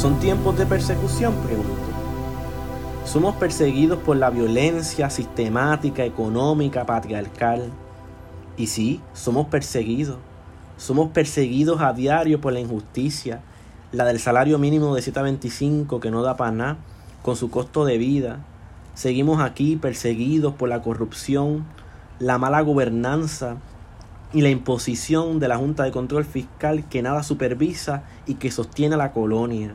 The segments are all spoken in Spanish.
¿Son tiempos de persecución? Pregunto. Somos perseguidos por la violencia sistemática, económica, patriarcal. Y sí, somos perseguidos. Somos perseguidos a diario por la injusticia, la del salario mínimo de 725 que no da para nada, con su costo de vida. Seguimos aquí perseguidos por la corrupción, la mala gobernanza y la imposición de la Junta de Control Fiscal que nada supervisa y que sostiene a la colonia.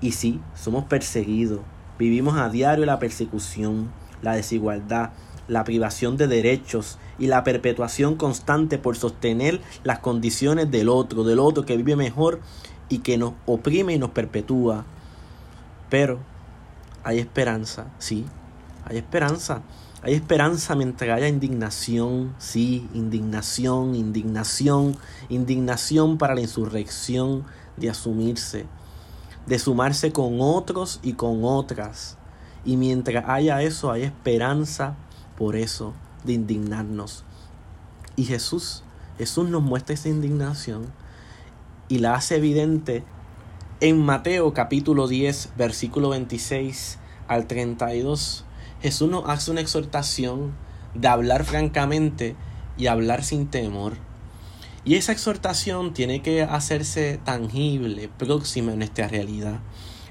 Y sí, somos perseguidos. Vivimos a diario la persecución, la desigualdad, la privación de derechos y la perpetuación constante por sostener las condiciones del otro, del otro que vive mejor y que nos oprime y nos perpetúa. Pero hay esperanza, sí, hay esperanza. Hay esperanza mientras haya indignación, sí, indignación, indignación, indignación para la insurrección de asumirse, de sumarse con otros y con otras. Y mientras haya eso, hay esperanza por eso, de indignarnos. Y Jesús, Jesús nos muestra esa indignación y la hace evidente en Mateo capítulo 10, versículo 26 al 32. Jesús nos hace una exhortación de hablar francamente y hablar sin temor. Y esa exhortación tiene que hacerse tangible, próxima en nuestra realidad.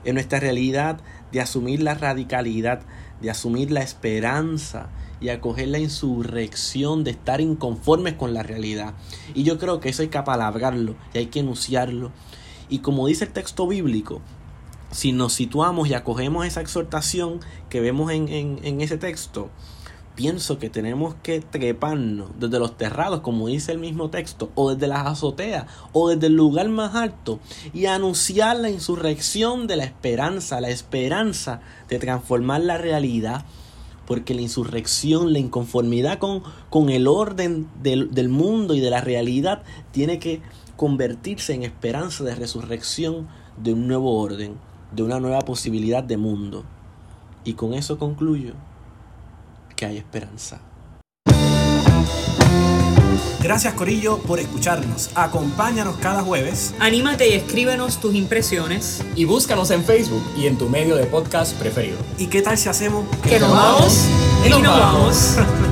En nuestra realidad de asumir la radicalidad, de asumir la esperanza y acoger la insurrección de estar inconformes con la realidad. Y yo creo que eso hay que apalabrarlo y hay que enunciarlo. Y como dice el texto bíblico, si nos situamos y acogemos esa exhortación que vemos en, en, en ese texto, pienso que tenemos que treparnos desde los terrados, como dice el mismo texto, o desde las azoteas, o desde el lugar más alto, y anunciar la insurrección de la esperanza, la esperanza de transformar la realidad, porque la insurrección, la inconformidad con, con el orden del, del mundo y de la realidad, tiene que convertirse en esperanza de resurrección de un nuevo orden, de una nueva posibilidad de mundo. Y con eso concluyo que hay esperanza. Gracias Corillo por escucharnos. Acompáñanos cada jueves. Anímate y escríbenos tus impresiones. Y búscanos en Facebook y en tu medio de podcast preferido. ¿Y qué tal si hacemos Que nos vamos y nos vamos.